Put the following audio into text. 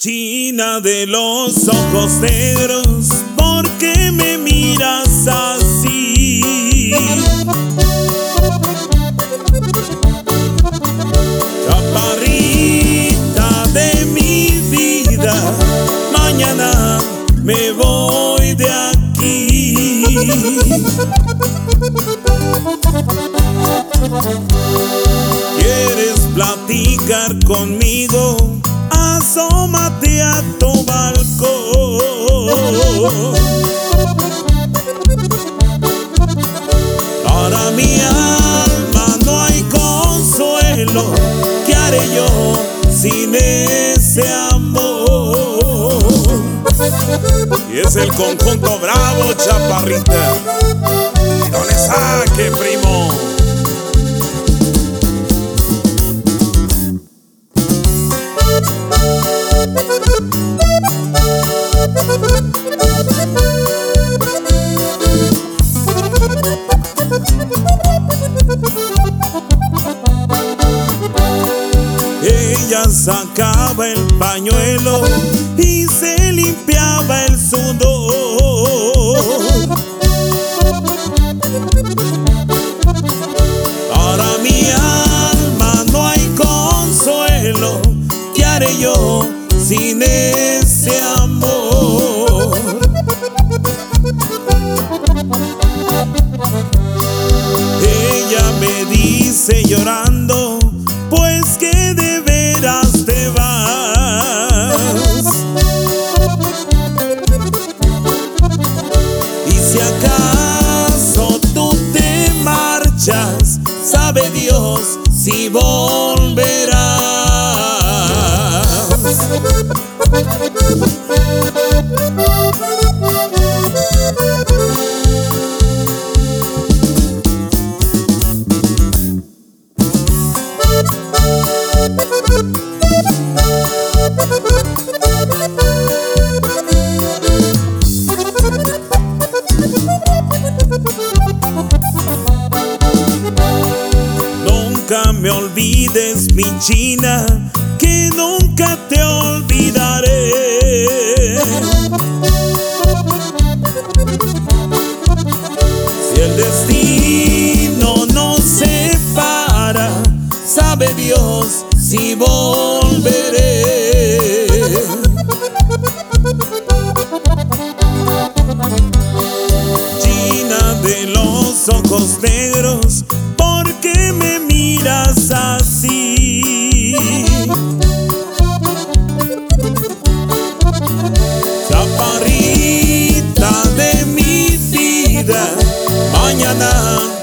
China de los ojos negros, ¿por qué me miras así? Chaparrita de mi vida, mañana me voy de aquí. ¿Quieres platicar conmigo? Asómate a tu balcón. Para mi alma no hay consuelo. ¿Qué haré yo sin ese amor? Y es el conjunto bravo, chaparrita. Sacaba el pañuelo y se limpiaba el sudor. Para mi alma no hay consuelo. ¿Qué haré yo sin ese amor? Ella me dice llorando, si volverás. Me olvides, mi China, que nunca te olvidaré. Si el destino nos separa, sabe Dios si volveré. Mañana